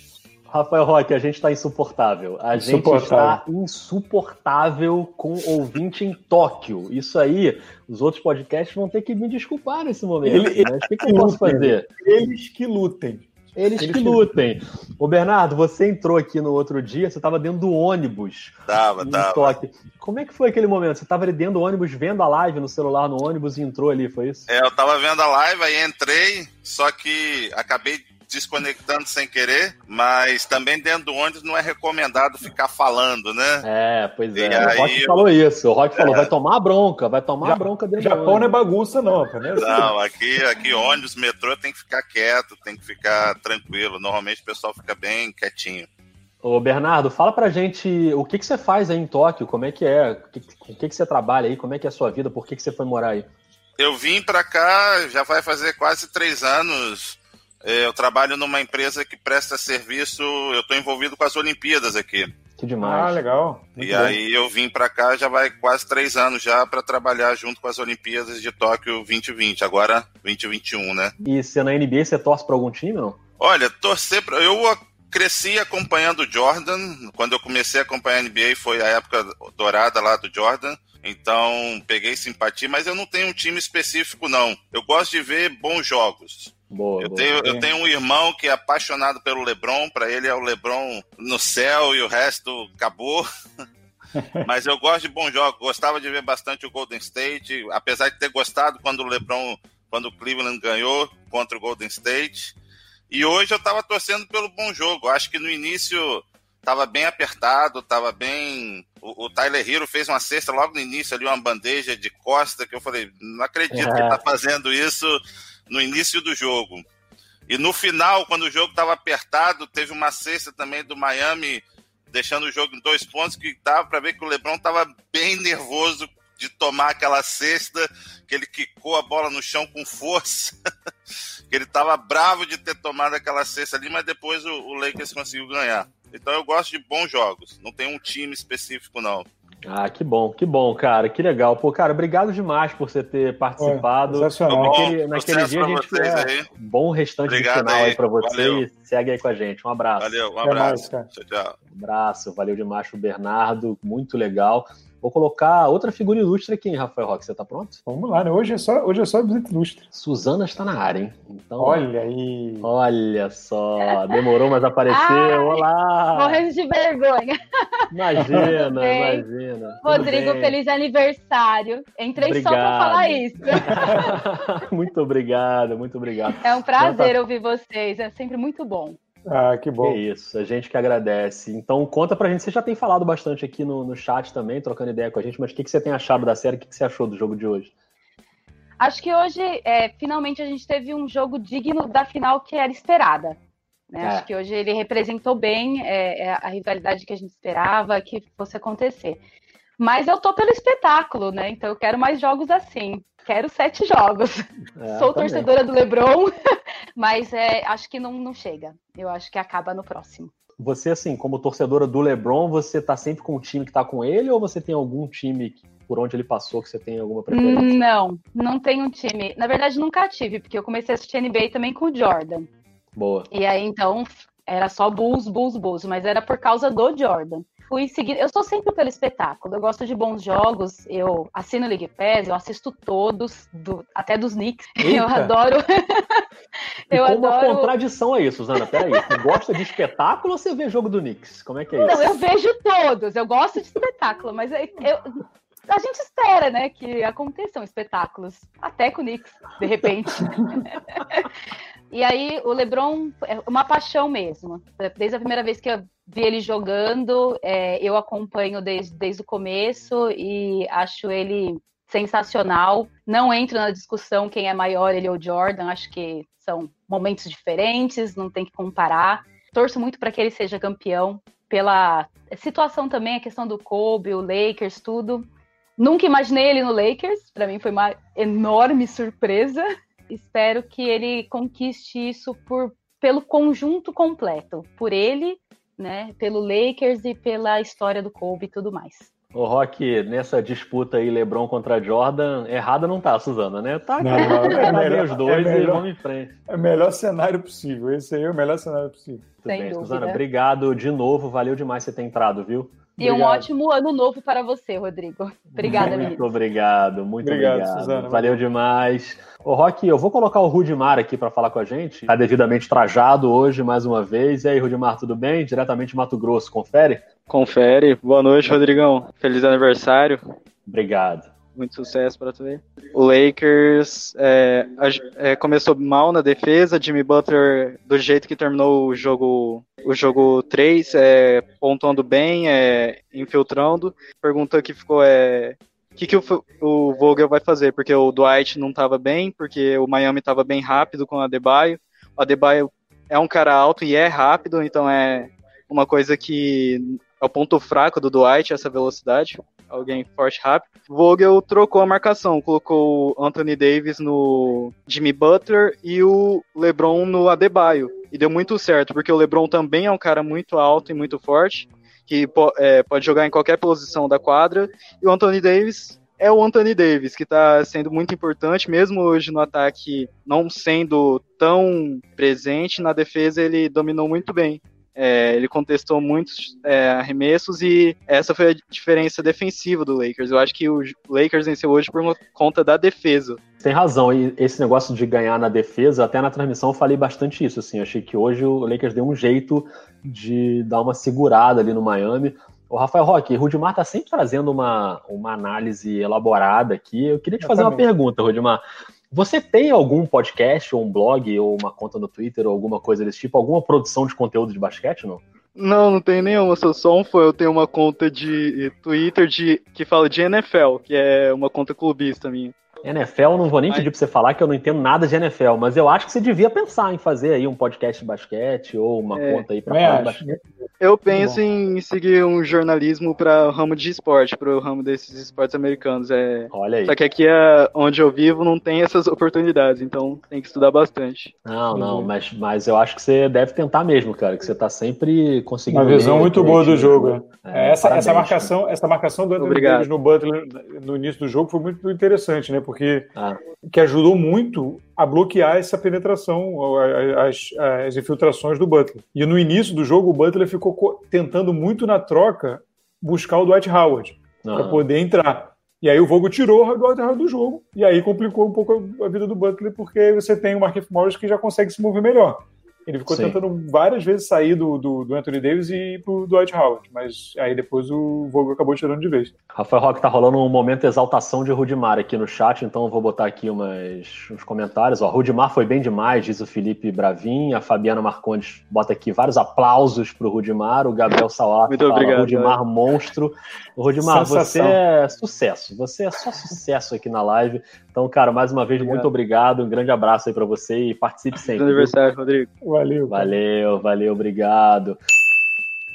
Rafael Roque, a gente está insuportável. A gente está insuportável com ouvinte em Tóquio. Isso aí, os outros podcasts vão ter que me desculpar nesse momento. Ele, né? O que, que eu posso fazer? Eles que lutem. Eles, Eles que lutem. Ô, Bernardo, você entrou aqui no outro dia, você estava dentro do ônibus. Tava, tava. Tóquio. Como é que foi aquele momento? Você estava ali dentro do ônibus, vendo a live no celular no ônibus e entrou ali, foi isso? É, eu estava vendo a live, aí entrei, só que acabei desconectando sem querer, mas também dentro do ônibus não é recomendado ficar falando, né? É, pois é. E o Rock eu... falou isso. O Rock falou, é. vai tomar bronca, vai tomar Já, bronca dentro Japão do ônibus. não é bagunça, não, né? Não, aqui, aqui ônibus, metrô tem que ficar quieto, tem que ficar tranquilo. Normalmente o pessoal fica bem quietinho. Ô Bernardo, fala pra gente o que, que você faz aí em Tóquio, como é que é, o que, que, que você trabalha aí, como é que é a sua vida, por que, que você foi morar aí? Eu vim para cá, já vai fazer quase três anos. É, eu trabalho numa empresa que presta serviço. Eu estou envolvido com as Olimpíadas aqui. Que demais. Ah, legal. Muito e bom. aí eu vim para cá já vai quase três anos já para trabalhar junto com as Olimpíadas de Tóquio 2020, agora 2021, né? E você na NBA você torce para algum time, não? Olha, torcer para eu cresci acompanhando o Jordan. Quando eu comecei a acompanhar a NBA foi a época dourada lá do Jordan. Então peguei simpatia, mas eu não tenho um time específico não. Eu gosto de ver bons jogos. Boa, eu, boa, tenho, eu tenho um irmão que é apaixonado pelo LeBron, para ele é o LeBron no céu e o resto acabou. Mas eu gosto de bons jogos, gostava de ver bastante o Golden State, apesar de ter gostado quando o LeBron, quando o Cleveland ganhou contra o Golden State. E hoje eu estava torcendo pelo bom jogo. Acho que no início estava bem apertado, estava bem. O, o, Tyler Hero fez uma cesta logo no início ali, uma bandeja de costa, que eu falei, não acredito é. que ele está fazendo isso no início do jogo. E no final, quando o jogo estava apertado, teve uma cesta também do Miami, deixando o jogo em dois pontos, que dava para ver que o Lebron estava bem nervoso de tomar aquela cesta, que ele quicou a bola no chão com força, que ele estava bravo de ter tomado aquela cesta ali, mas depois o, o Lakers conseguiu ganhar. Então eu gosto de bons jogos, não tem um time específico não. Ah, que bom, que bom, cara, que legal. Pô, cara, obrigado demais por você ter participado. naquele, naquele dia a gente é bom restante obrigado de final aí, aí para você valeu. e segue aí com a gente. Um abraço. Valeu, um abraço. Mais, tchau, tchau. Um abraço, valeu demais pro Bernardo, muito legal. Vou colocar outra figura ilustre aqui, hein, Rafael Roque. Você tá pronto? Vamos lá, né? Hoje é só, hoje é só visita ilustre. Suzana está na área, hein? Então, olha aí. Olha só, demorou, mas apareceu. Ai, Olá! Morrendo de vergonha. Imagina, imagina. Rodrigo, feliz aniversário. Entrei obrigado. só para falar isso. muito obrigado, muito obrigado. É um prazer tá... ouvir vocês, é sempre muito bom. Ah, que bom. É isso, a gente que agradece. Então, conta pra gente. Você já tem falado bastante aqui no, no chat também, trocando ideia com a gente, mas o que, que você tem achado da série? O que, que você achou do jogo de hoje? Acho que hoje, é, finalmente, a gente teve um jogo digno da final que era esperada. Né? É. Acho que hoje ele representou bem é, é a rivalidade que a gente esperava que fosse acontecer. Mas eu tô pelo espetáculo, né? Então eu quero mais jogos assim quero sete jogos. É, Sou também. torcedora do LeBron, mas é, acho que não, não chega. Eu acho que acaba no próximo. Você, assim, como torcedora do LeBron, você tá sempre com o time que tá com ele ou você tem algum time por onde ele passou que você tem alguma preferência? Não, não tenho um time. Na verdade, nunca tive, porque eu comecei a assistir NBA também com o Jordan. Boa. E aí, então, era só Bulls, Bulls, Bulls, mas era por causa do Jordan fui seguir. Eu sou sempre pelo espetáculo. Eu gosto de bons jogos. Eu assino o League Pass, eu assisto todos, do, até dos Knicks. Eita. Eu adoro. eu como adoro. uma contradição é isso, Susana? Peraí. Você gosta de espetáculo ou você vê jogo do Knicks? Como é que é isso? Não, eu vejo todos. Eu gosto de espetáculo, mas eu, eu a gente espera, né, que aconteçam espetáculos, até com o Knicks, de repente. e aí, o LeBron é uma paixão mesmo. Desde a primeira vez que eu vi ele jogando, é, eu acompanho desde, desde o começo e acho ele sensacional. Não entro na discussão quem é maior, ele ou Jordan, acho que são momentos diferentes, não tem que comparar. Torço muito para que ele seja campeão, pela situação também, a questão do Kobe, o Lakers, tudo. Nunca imaginei ele no Lakers, para mim foi uma enorme surpresa. Espero que ele conquiste isso por, pelo conjunto completo, por ele, né, pelo Lakers e pela história do Kobe e tudo mais. O Rock, nessa disputa aí, LeBron contra Jordan, errada não tá, Suzana, né? Tá, não, não, é melhor, os dois é melhor, e vamos em frente. É o melhor cenário possível. Esse aí é o melhor cenário possível. Tudo Sem bem, dúvida. Suzana, obrigado de novo. Valeu demais você ter entrado, viu? E um ótimo ano novo para você, Rodrigo. Obrigada, Muito obrigado, muito obrigado. obrigado. Suzana, valeu demais. Ô, Rock, eu vou colocar o Rudimar aqui para falar com a gente. Está devidamente trajado hoje, mais uma vez. E aí, Rudimar, tudo bem? Diretamente de Mato Grosso, confere? Confere. Boa noite, Rodrigão. Feliz aniversário. Obrigado muito sucesso para tu ver. O Lakers é, é, começou mal na defesa, Jimmy Butler, do jeito que terminou o jogo o jogo 3, é, pontuando bem, é, infiltrando. Pergunta que ficou é o que, que o, o Vogel vai fazer? Porque o Dwight não estava bem, porque o Miami estava bem rápido com o Adebayo. O Adebayo é um cara alto e é rápido, então é uma coisa que é o ponto fraco do Dwight, essa velocidade. Alguém forte rápido. Vogel trocou a marcação, colocou o Anthony Davis no Jimmy Butler e o LeBron no Adebayo. E deu muito certo, porque o LeBron também é um cara muito alto e muito forte, que é, pode jogar em qualquer posição da quadra. E o Anthony Davis é o Anthony Davis, que está sendo muito importante, mesmo hoje no ataque não sendo tão presente, na defesa ele dominou muito bem. É, ele contestou muitos é, arremessos e essa foi a diferença defensiva do Lakers. Eu acho que o Lakers venceu hoje por conta da defesa. Tem razão, e esse negócio de ganhar na defesa, até na transmissão eu falei bastante isso. Assim, achei que hoje o Lakers deu um jeito de dar uma segurada ali no Miami. O Rafael Roque, Rudimar está sempre trazendo uma, uma análise elaborada aqui. Eu queria te fazer uma pergunta, Rudimar. Você tem algum podcast, ou um blog, ou uma conta no Twitter, ou alguma coisa desse tipo? Alguma produção de conteúdo de basquete, não? Não, não tem nenhuma, sou só um fã. Eu tenho uma conta de Twitter de, que fala de NFL, que é uma conta clubista minha. NFL, não vou nem pedir pra você falar que eu não entendo nada de NFL, mas eu acho que você devia pensar em fazer aí um podcast de basquete ou uma é, conta aí pra falar de basquete. Eu penso em seguir um jornalismo para o ramo de esporte, para o ramo desses esportes americanos. É... Olha aí. Só que aqui é onde eu vivo não tem essas oportunidades, então tem que estudar bastante. Não, não, mas, mas eu acho que você deve tentar mesmo, cara, que você tá sempre conseguindo. Uma visão ler, muito boa do jogo. É, essa, parabéns, essa marcação, essa marcação do Anthony Davis no Butler no início do jogo foi muito interessante, né? Porque ah. que ajudou muito a bloquear essa penetração, as, as infiltrações do Butler. E no início do jogo, o Butler ficou tentando muito na troca buscar o Dwight Howard ah. para poder entrar. E aí o Vogel tirou o Dwight Howard do jogo, e aí complicou um pouco a vida do Butler, porque você tem o Marquinhos Morris que já consegue se mover melhor. Ele ficou Sim. tentando várias vezes sair do, do, do, Anthony Davis e ir pro Dwight Howard, mas aí depois o Vogel acabou tirando de vez. Rafael Roque tá rolando um momento de exaltação de Rudimar aqui no chat, então eu vou botar aqui umas, uns comentários. Ó, Rudimar foi bem demais, diz o Felipe Bravin. A Fabiana Marcondes bota aqui vários aplausos pro Rudimar. O Gabriel Salata Muito fala, obrigado, Rudimar monstro. Rudimar, Sensação. você é sucesso. Você é só sucesso aqui na live. Então, cara, mais uma vez, obrigado. muito obrigado. Um grande abraço aí para você e participe sempre. Feliz aniversário, Rodrigo. Valeu. Valeu, valeu, obrigado.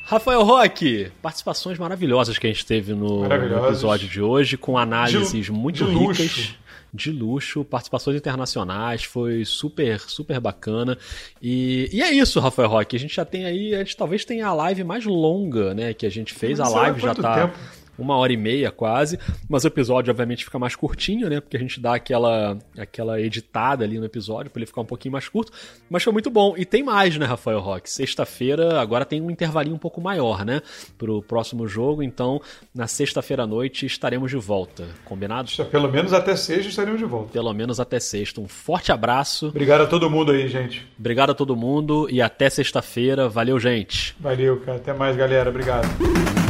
Rafael Roque, participações maravilhosas que a gente teve no, no episódio de hoje, com análises de, muito de ricas. Luxo. De luxo, participações internacionais, foi super, super bacana. E, e é isso, Rafael Roque. A gente já tem aí, a gente talvez tenha a live mais longa, né? Que a gente fez. a live já tá. Tempo? Uma hora e meia quase, mas o episódio obviamente fica mais curtinho, né? Porque a gente dá aquela, aquela editada ali no episódio para ele ficar um pouquinho mais curto, mas foi muito bom. E tem mais, né, Rafael Rock? Sexta-feira agora tem um intervalinho um pouco maior, né? Pro próximo jogo, então na sexta-feira à noite estaremos de volta, combinado? Pelo menos até sexta estaremos de volta. Pelo menos até sexta. Um forte abraço. Obrigado a todo mundo aí, gente. Obrigado a todo mundo e até sexta-feira. Valeu, gente. Valeu, cara. Até mais, galera. Obrigado.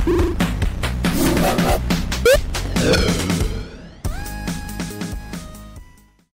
Live.